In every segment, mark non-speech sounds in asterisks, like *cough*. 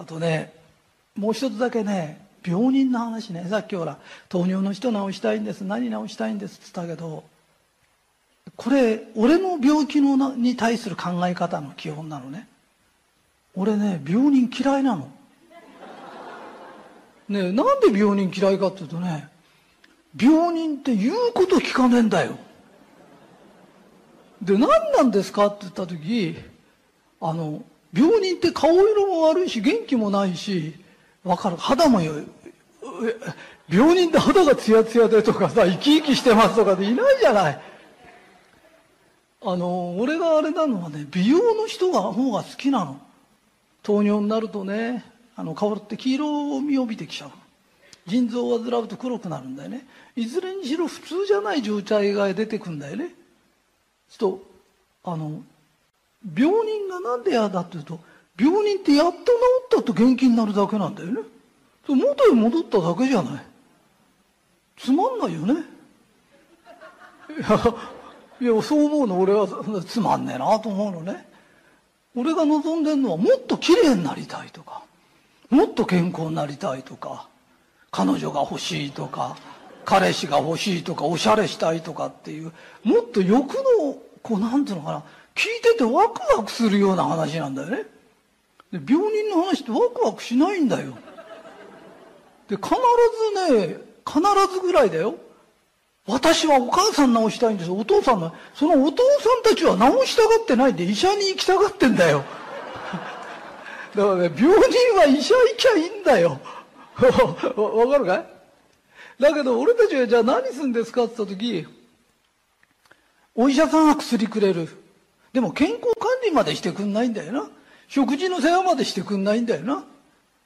あとねもう一つだけね病人の話ね。さっきほら糖尿の人治したいんです何治したいんですって言ったけどこれ俺の病気のに対する考え方の基本なのね。俺ね病人嫌いなの。ねなんで病人嫌いかっていうとね病人って言うこと聞かねえんだよ。で何なんですかって言った時あの病人って顔色も悪いし元気もないしわかる。肌もよ病人って肌がツヤツヤでとかさ生き生きしてますとかでいないじゃない。あの俺があれなのはね美容の人が方が好きなの。糖尿になるとねあの顔って黄色みを帯びてきちゃう腎臓を患うと黒くなるんだよね。いずれにしろ普通じゃない状態が出てくんだよね。ちょっとあの病人がなんで嫌だっていうと病人ってやっと治ったと元気になるだけなんだよね。元へ戻っただけじゃない。つまんないよね。いやいやそう思うの俺は。つまんねえなと思うのね。俺が望んでるのはもっと綺麗になりたいとかもっと健康になりたいとか彼女が欲しいとか彼氏が欲しいとかおしゃれしたいとかっていうもっと欲のこうなんていうのかな。聞いててワクワクするような話なんだよね。で病人の話ってワクワクしないんだよ。で必ずね必ずぐらいだよ。私はお母さん治したいんです。お父さんのそのお父さんたちは治したがってないで医者に行きたがってんだよ。*laughs* だからね病人は医者行きゃいいんだよ。*laughs* わかるかい？だけど俺たちはじゃあ何するんですかって言った時お医者さんは薬くれる。でも健康管理までしてくんないんだよな。食事の世話までしてくんないんだよな。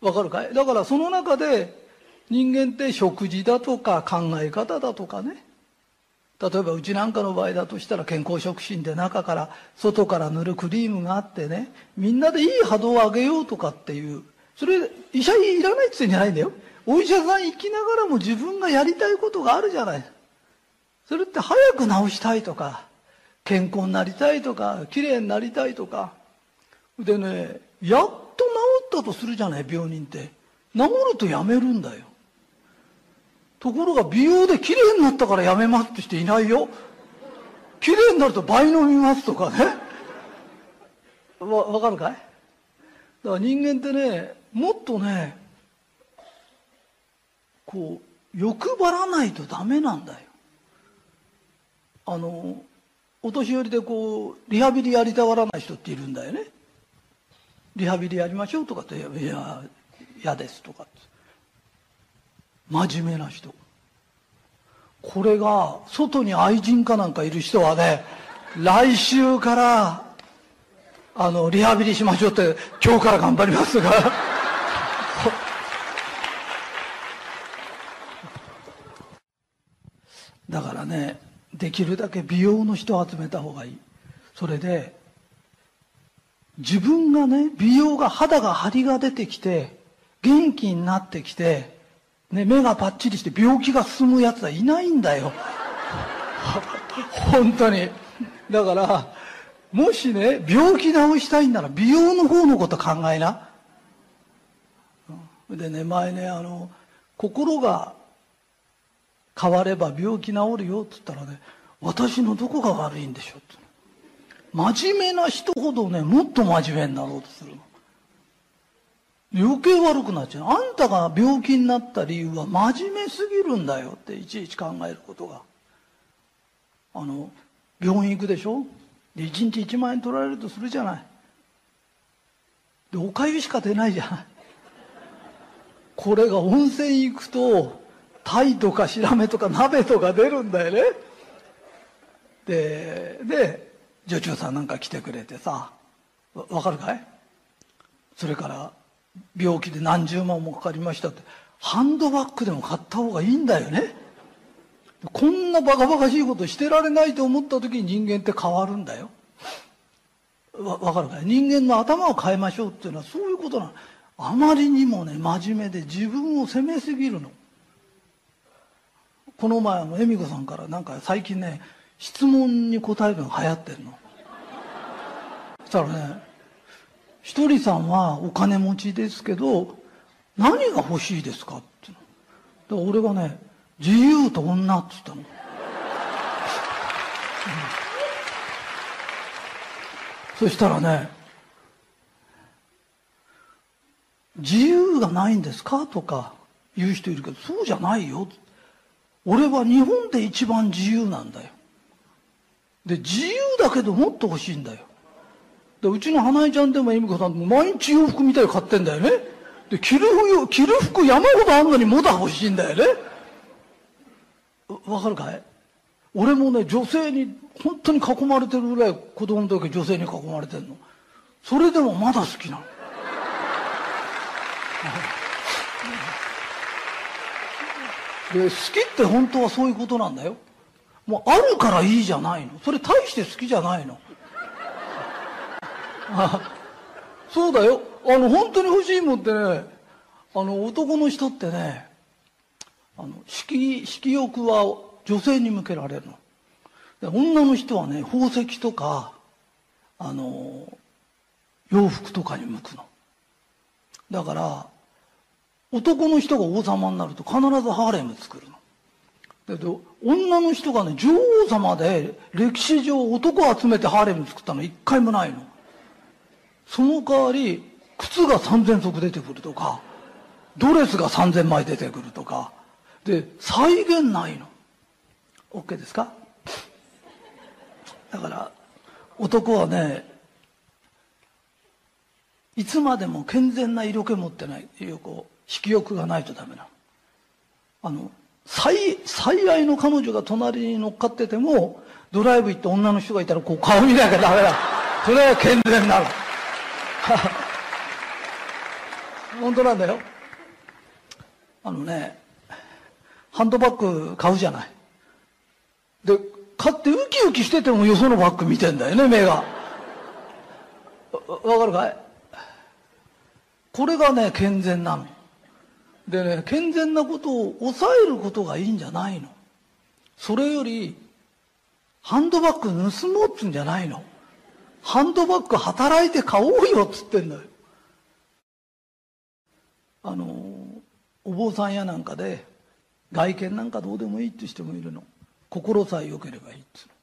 わかるかい？だからその中で人間って食事だとか考え方だとかね。例えばうちなんかの場合だとしたら健康食品で中から外から塗るクリームがあってね。みんなでいい波動を上げようとかっていう。それ医者いらないって言ってんじゃないんだよ。お医者さん行きながらも自分がやりたいことがあるじゃない。それって早く治したいとか健康になりたいとか綺麗になりたいとかでねやっと治ったとするじゃない病人って。治るとやめるんだよ。ところが美容で綺麗になったからやめますって人いないよ。綺麗になると倍飲みますとかね。わ分かるかい？だから人間ってねもっとねこう欲張らないとダメなんだよ。あのお年寄りでこうリハビリやりたがらない人っているんだよね。リハビリやりましょうとかって「いや嫌です」とか真面目な人。これが外に愛人かなんかいる人はね来週からあのリハビリしましょうって今日から頑張りますが。*laughs* だからねできるだけ美容の人を集めた方がいい。それで自分がね美容が肌が張りが出てきて元気になってきて、ね、目がパッチリして病気が進むやつはいないんだよ。本当に。だからもしね病気治したいんなら美容の方のこと考えな。でね前ねあの心が変われば病気治るよって言ったらね私のどこが悪いんでしょうって。真面目な人ほどねもっと真面目になろうとするの。余計悪くなっちゃう。あんたが病気になった理由は真面目すぎるんだよっていちいち考えることが。あの病院行くでしょ？で1日1万円取られるとするじゃない。でおかゆしか出ないじゃない。これが温泉行くと鯛とかシラメとか鍋とか出るんだよね。でで女中さんなんか来てくれてさわかるかい？それから病気で何十万もかかりましたって。ハンドバッグでも買った方がいいんだよね。こんなバカバカしいことしてられないと思った時に人間って変わるんだよ。わ分かるかい？人間の頭を変えましょうっていうのはそういうことなの。あまりにもね真面目で自分を責めすぎるの。この前あの恵美子さんからなんか最近ね質問に答えるのが流行ってるのそしたらねひとりさんはお金持ちですけど、何が欲しいですかってだ俺がね、自由と女って言ったの。そしたらね、自由がないんですかとか言う人いるけど、そうじゃないよって。俺は日本で一番自由なんだよ。で、自由だけどもっと欲しいんだよ。で、うちの花江ちゃんでも恵美子さんも毎日洋服みたいに買ってんだよね。で、着る服、着る服山ほどあんのにまだ欲しいんだよね。わかるかい？俺もね、女性に本当に囲まれてるぐらい子供の時女性に囲まれてるの。それでもまだ好きなの。で好きって本当はそういうことなんだよ。もうあるからいいじゃないの。それ大して好きじゃないの。*laughs* そうだよ。あの本当に欲しいもんってねあの男の人ってねあの色色欲は女性に向けられるの。で女の人はね宝石とかあの洋服とかに向くの。だから男の人が王様になると必ずハーレム作るの。だけど、女の人がね、女王様で歴史上男を集めてハーレム作ったの一回もないの。その代わり、靴が3000足出てくるとか、ドレスが3000枚出てくるとか、で、再現ないの。OK ですか？だから、男はね、いつまでも健全な色気持ってない色こ色欲がないとダメな。あの、最、最愛の彼女が隣に乗っかってても、ドライブ行って女の人がいたらこう顔見なきゃダメだ。それは健全なの。*laughs* 本当なんだよ。あのね、ハンドバッグ買うじゃない。で、買ってウキウキしててもよそのバッグ見てんだよね、目が。わかるかい？これがね、健全なの。でね、健全なことを抑えることがいいんじゃないの？それより、ハンドバッグ盗もうっつんじゃないの？ハンドバッグ働いて買おうよっつってんだよ。あの、お坊さんやなんかで、外見なんかどうでもいいって人もいるの。心さえ良ければいいっつうの。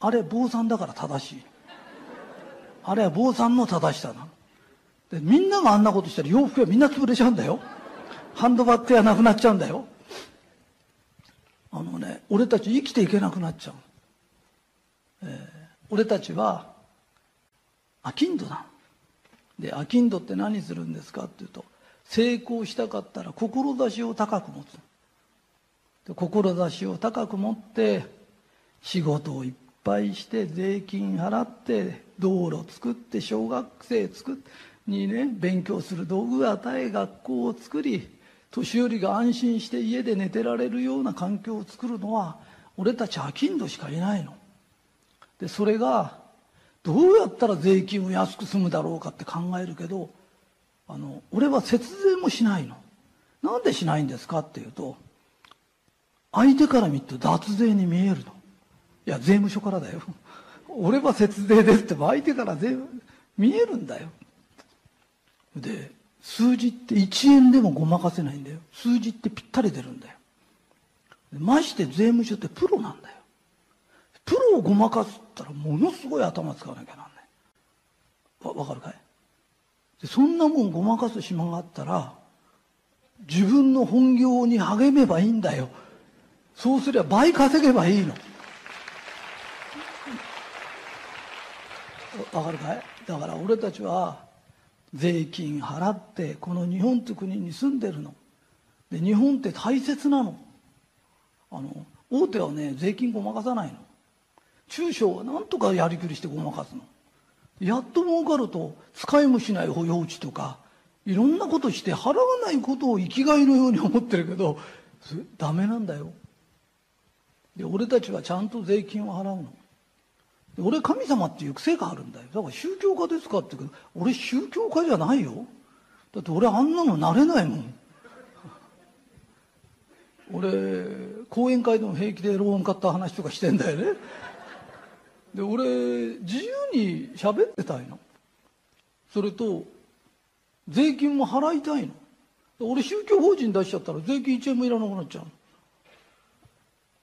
あれ、坊さんだから正しい。あれは坊さんの正しさなの。で、みんながあんなことしたら洋服はみんな潰れちゃうんだよ。ハンドバッグはなくなっちゃうんだよ。あのね、俺たち生きていけなくなっちゃう。えー、俺たちは、アキンドだ。で、アキンドって何するんですかっていうと、成功したかったら志を高く持つ。で志を高く持って、仕事をいっぱいして、税金払って、道路作って、小学生作って、にね、勉強する道具与え、学校を作り、年寄りが安心して家で寝てられるような環境を作るのは俺たち商人しかいないの。でそれがどうやったら税金を安く済むだろうかって考えるけどあの俺は節税もしないの。なんでしないんですかっていうと相手から見ると脱税に見えるの。いや税務署からだよ。*laughs* 俺は節税ですって相手から税見えるんだよ。で数字って1円でもごまかせないんだよ。数字ってぴったり出るんだよ。まして税務署ってプロなんだよ。プロをごまかすったらものすごい頭使わなきゃなんない。わわかるかい？でそんなもんごまかす暇があったら自分の本業に励めばいいんだよ。そうすれば倍稼げばいいの。わかるかい？だから俺たちは税金払ってこの日本って国に住んでるの。で日本って大切なの。あの大手はね税金ごまかさないの。中小はなんとかやりくりしてごまかすの。やっと儲かると使いもしない保養地とかいろんなことして払わないことを生きがいのように思ってるけどダメなんだよ。で俺たちはちゃんと税金を払うの。俺神様っていう癖があるんだよ。だから宗教家ですかって言うけど俺宗教家じゃないよ。だって俺あんなのなれないもん。俺講演会でも平気でローン買った話とかしてんだよね。で俺自由に喋ってたいの。それと税金も払いたいの。俺宗教法人出しちゃったら税金1円もいらなくなっちゃう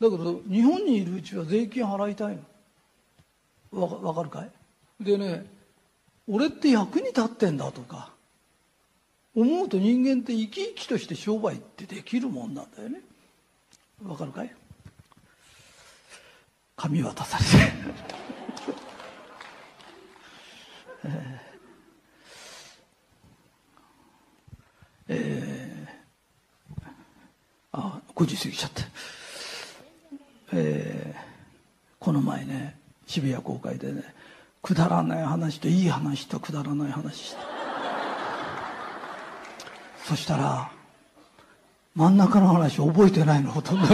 だけど日本にいるうちは税金払いたいの。わわかるかい？でね俺って役に立ってんだとか思うと人間って生き生きとして商売ってできるもんなんだよね。わかるかい？紙渡されて。*laughs* えー、えー、あ5時過ぎちゃってえー、この前ね渋谷公会でねくだらない話といい話とくだらない話して。そしたら真ん中の話覚えてないのほとんど。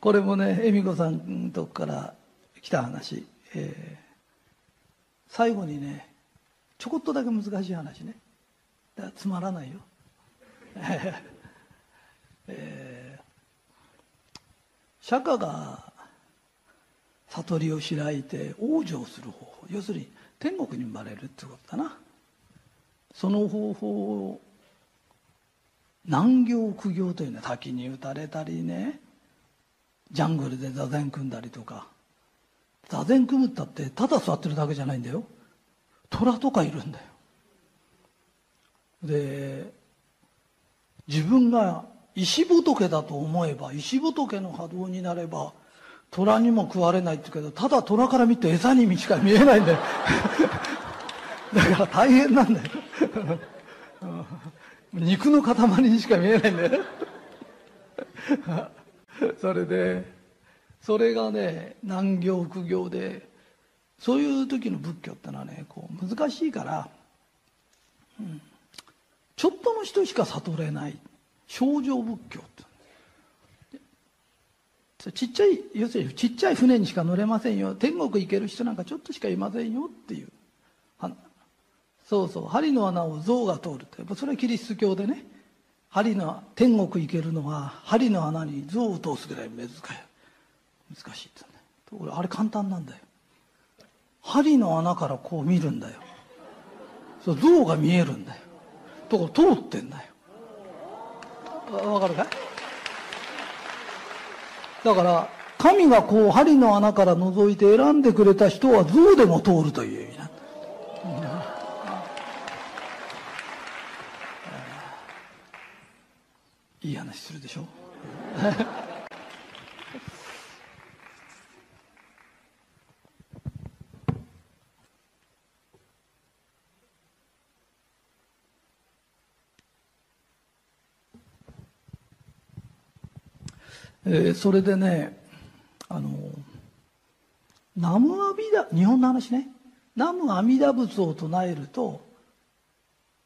これもね恵美子さんのとこから来た話、えー、最後にねちょこっとだけ難しい話ね。だからつまらないよ。えー、釈迦が悟りを開いて往生する方法要するに天国に生まれるってことだな。その方法を難行苦行というのは滝に打たれたりねジャングルで座禅組んだりとか。座禅組むったってただ座ってるだけじゃないんだよ。虎とかいるんだよ。で自分が石仏だと思えば石仏の波動になれば虎にも食われないって言うけどただ虎から見て餌にしか見えないんだよ。*laughs* だから大変なんだよ。*laughs* 肉の塊にしか見えないんだよ。*laughs* それでそれがね難行苦行でそういう時の仏教ってのはねこう難しいから、うん、ちょっとの人しか悟れない。症状仏教って。ちっちゃい要するにちっちゃい船にしか乗れませんよ。天国行ける人なんかちょっとしかいませんよっていうそうそう針の穴を象が通るって。それはキリスト教でね。針の天国行けるのは針の穴に象を通すぐらい難しい難しいってねあれ簡単なんだよ。針の穴からこう見るんだよ。そう象が見えるんだよ。とこ通ってんだよ。わかるかい？だから神がこう針の穴から覗いて選んでくれた人は象でも通るという意味なんだ、いい話するでしょ？えー、それでねあの南無阿弥陀日本の話ね。南無阿弥陀仏を唱えると、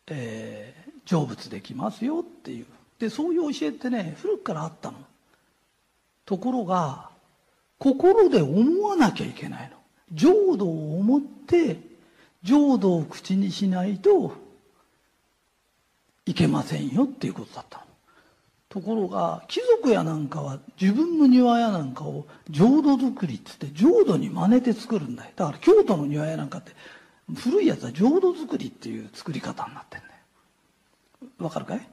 えー、成仏できますよっていう。でそういう教えってね古くからあったの。ところが心で思わなきゃいけないの。浄土を思って浄土を口にしないといけませんよっていうことだったの。ところが貴族やなんかは自分の庭屋なんかを浄土作りっつって浄土に真似て作るんだよ。だから京都の庭屋なんかって古いやつは浄土作りっていう作り方になってんだよ。わかるかい？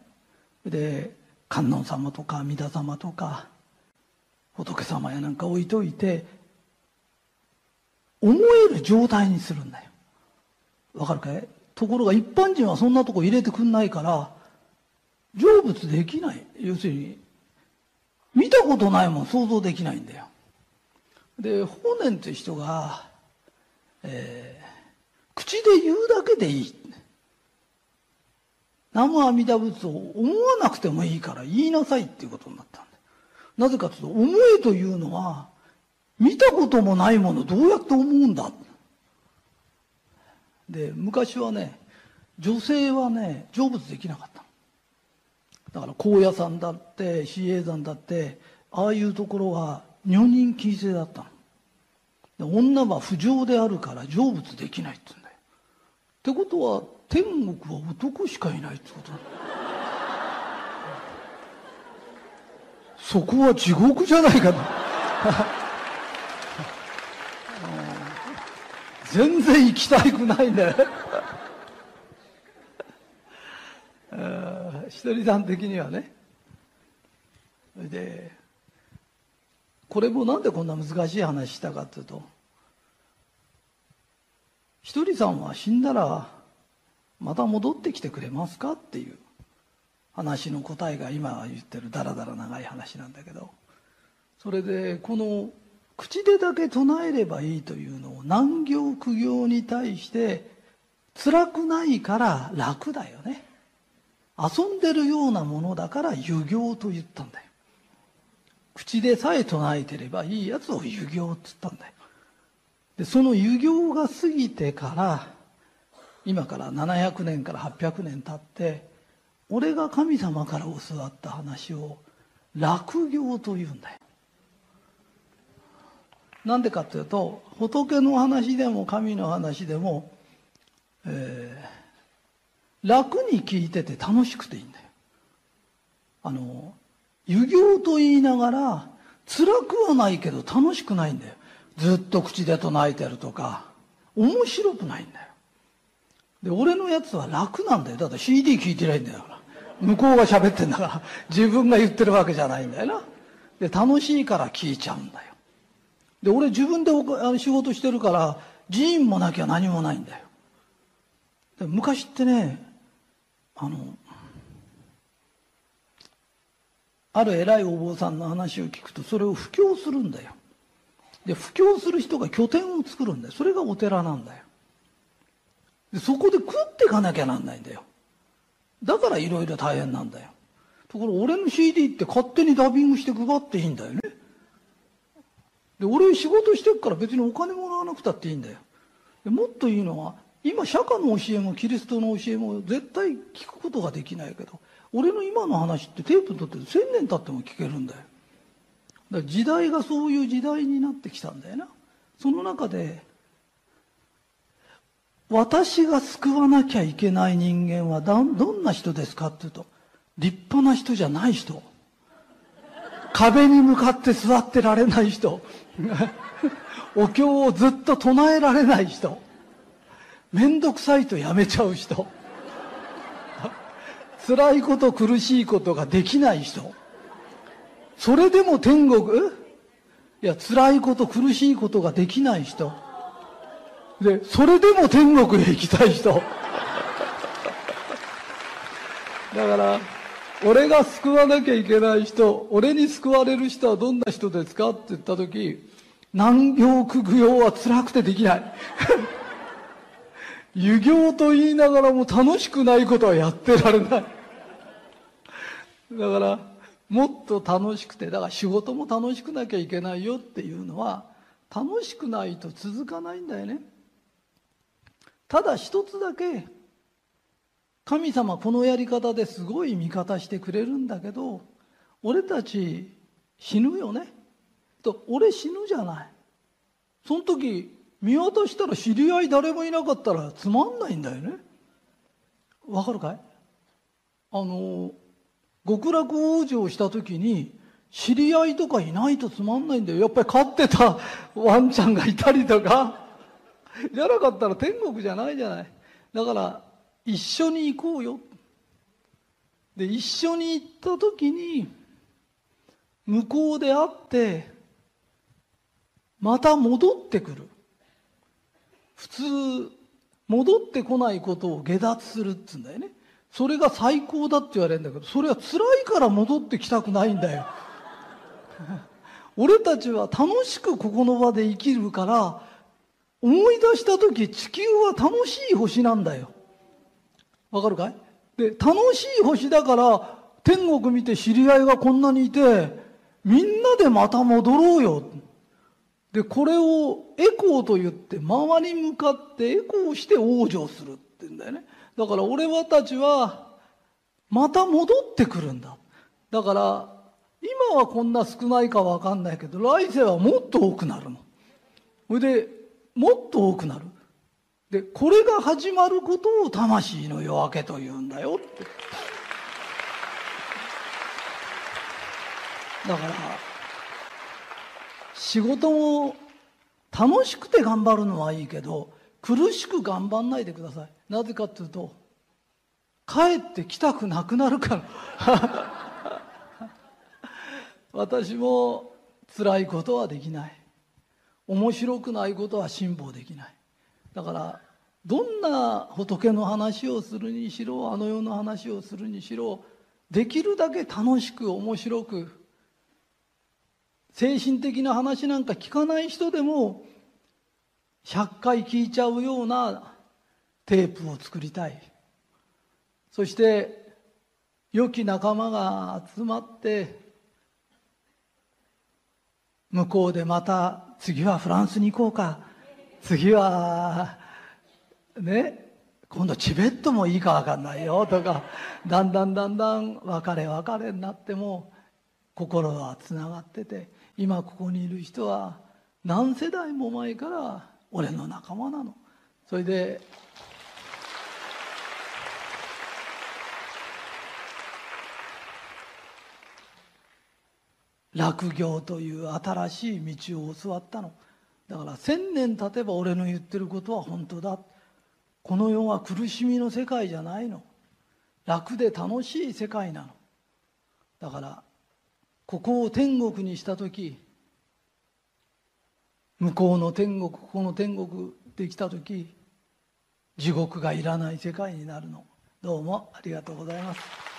で観音様とか阿弥陀様とか仏様やなんか置いといて思える状態にするんだよ。わかるかい？ところが一般人はそんなとこ入れてくんないから成仏できない。要するに見たことないもん想像できないんだよ。で法然って人が、えー、口で言うだけでいい。南無阿弥陀仏を思わなくてもいいから言いなさいっていうことになったんだなぜかというと思えというのは見たこともないものどうやって思うんだ。で昔はね女性はね成仏できなかった。だから高野山だって比叡山だってああいうところは女人禁制だったの。女は不浄であるから成仏できないって言うんだよ。ってことは天国は男しかいないってことだ。そこは地獄じゃないかと。*laughs* 全然行きたくないね。ひとりさん的にはね。でこれもなんでこんな難しい話したかっていうとひとりさんは死んだらまた戻ってきてくれますかっていう話の答えが今言ってるだらだら長い話なんだけど。それでこの口でだけ唱えればいいというのを難行苦行に対して辛くないから楽だよね。遊んでるようなものだから遊行と言ったんだよ。口でさえ唱えてればいいやつを遊行っつったんだよ。でその遊行が過ぎてから今から700年から800年経って俺が神様から教わった話を落行というんだよ。なんでかというと仏の話でも神の話でも、えー、楽に聞いてて楽しくていいんだよ。あの遊行と言いながら辛くはないけど楽しくないんだよ。ずっと口で唱えてるとか面白くないんだよ。で俺のやつは楽なんだよ。だって CD 聞いてないんだよ。向こうが喋ってんだから自分が言ってるわけじゃないんだよな。で楽しいから聞いちゃうんだよ。で俺自分で仕事してるから寺院もなきゃ何もないんだよ。で昔ってねあのある偉いお坊さんの話を聞くとそれを布教するんだよ。で布教する人が拠点を作るんだよ。それがお寺なんだよ。でそこで食っていかなきゃなんないんだよ。だからいろいろ大変なんだよ。ところ俺の CD って勝手にダビングして配っていいんだよね。で俺仕事してるから別にお金もらわなくたっていいんだよ。でもっといいのは今釈迦の教えもキリストの教えも絶対聞くことができないけど俺の今の話ってテープにとって1000年経っても聞けるんだよ。だから時代がそういう時代になってきたんだよな。その中で私が救わなきゃいけない人間はどんな人ですかっていうと立派な人じゃない人。壁に向かって座ってられない人。*laughs* お経をずっと唱えられない人。面倒くさいとやめちゃう人。辛いこと苦しいことができない人。それでも天国？いや辛いこと苦しいことができない人。でそれでも天国へ行きたい人。だから俺が救わなきゃいけない人俺に救われる人はどんな人ですか？って言った時難行苦行は辛くてできない。*laughs* 遊行と言いながらも楽しくないことはやってられない。だから、もっと楽しくて、だから仕事も楽しくなきゃいけないよっていうのは、楽しくないと続かないんだよね。ただ一つだけ、神様このやり方ですごい味方してくれるんだけど、俺たち死ぬよね？と、俺死ぬじゃない。その時、見渡したら知り合い誰もいなかったらつまんないんだよね。わかるかい？あの極楽往生した時に知り合いとかいないとつまんないんだよ。やっぱり飼ってた *laughs* ワンちゃんがいたりとか。じゃなかったら天国じゃないじゃない。だから一緒に行こうよ。で一緒に行った時に向こうで会ってまた戻ってくる。普通戻ってこないことを下脱するっつうんだよね。それが最高だって言われるんだけどそれは辛いから戻ってきたくないんだよ。*laughs* 俺たちは楽しくここの場で生きるから思い出した時地球は楽しい星なんだよ。わかるかい？で楽しい星だから天国見て知り合いがこんなにいてみんなでまた戻ろうよ。で、これをエコーと言って、周りに向かってエコーして往生するって言うんだよね。だから俺はたちは、また戻ってくるんだ。だから、今はこんな少ないかわかんないけど、来世はもっと多くなるの。それで、もっと多くなる。で、これが始まることを魂の夜明けと言うんだよって。だから、仕事も楽しくて頑張るのはいいけど苦しく頑張んないでください。なぜかっていうと帰ってきたくなくなるから。*laughs* 私も辛いことはできない。面白くないことは辛抱できない。だからどんな仏の話をするにしろあの世の話をするにしろできるだけ楽しく面白く精神的な話なんか聞かない人でも100回聞いちゃうようなテープを作りたい。そして良き仲間が集まって向こうでまた次はフランスに行こうか。次はね今度チベットもいいか分かんないよ。とかだんだんだんだん別れ別れになっても心はつながってて。今ここにいる人は何世代も前から俺の仲間なの。それで落業という新しい道を教わったの。だから千年経てば俺の言ってることは本当だ。この世は苦しみの世界じゃないの。楽で楽しい世界なの。だからここを天国にした時向こうの天国ここの天国できた時地獄がいらない世界になるの。どうもありがとうございます。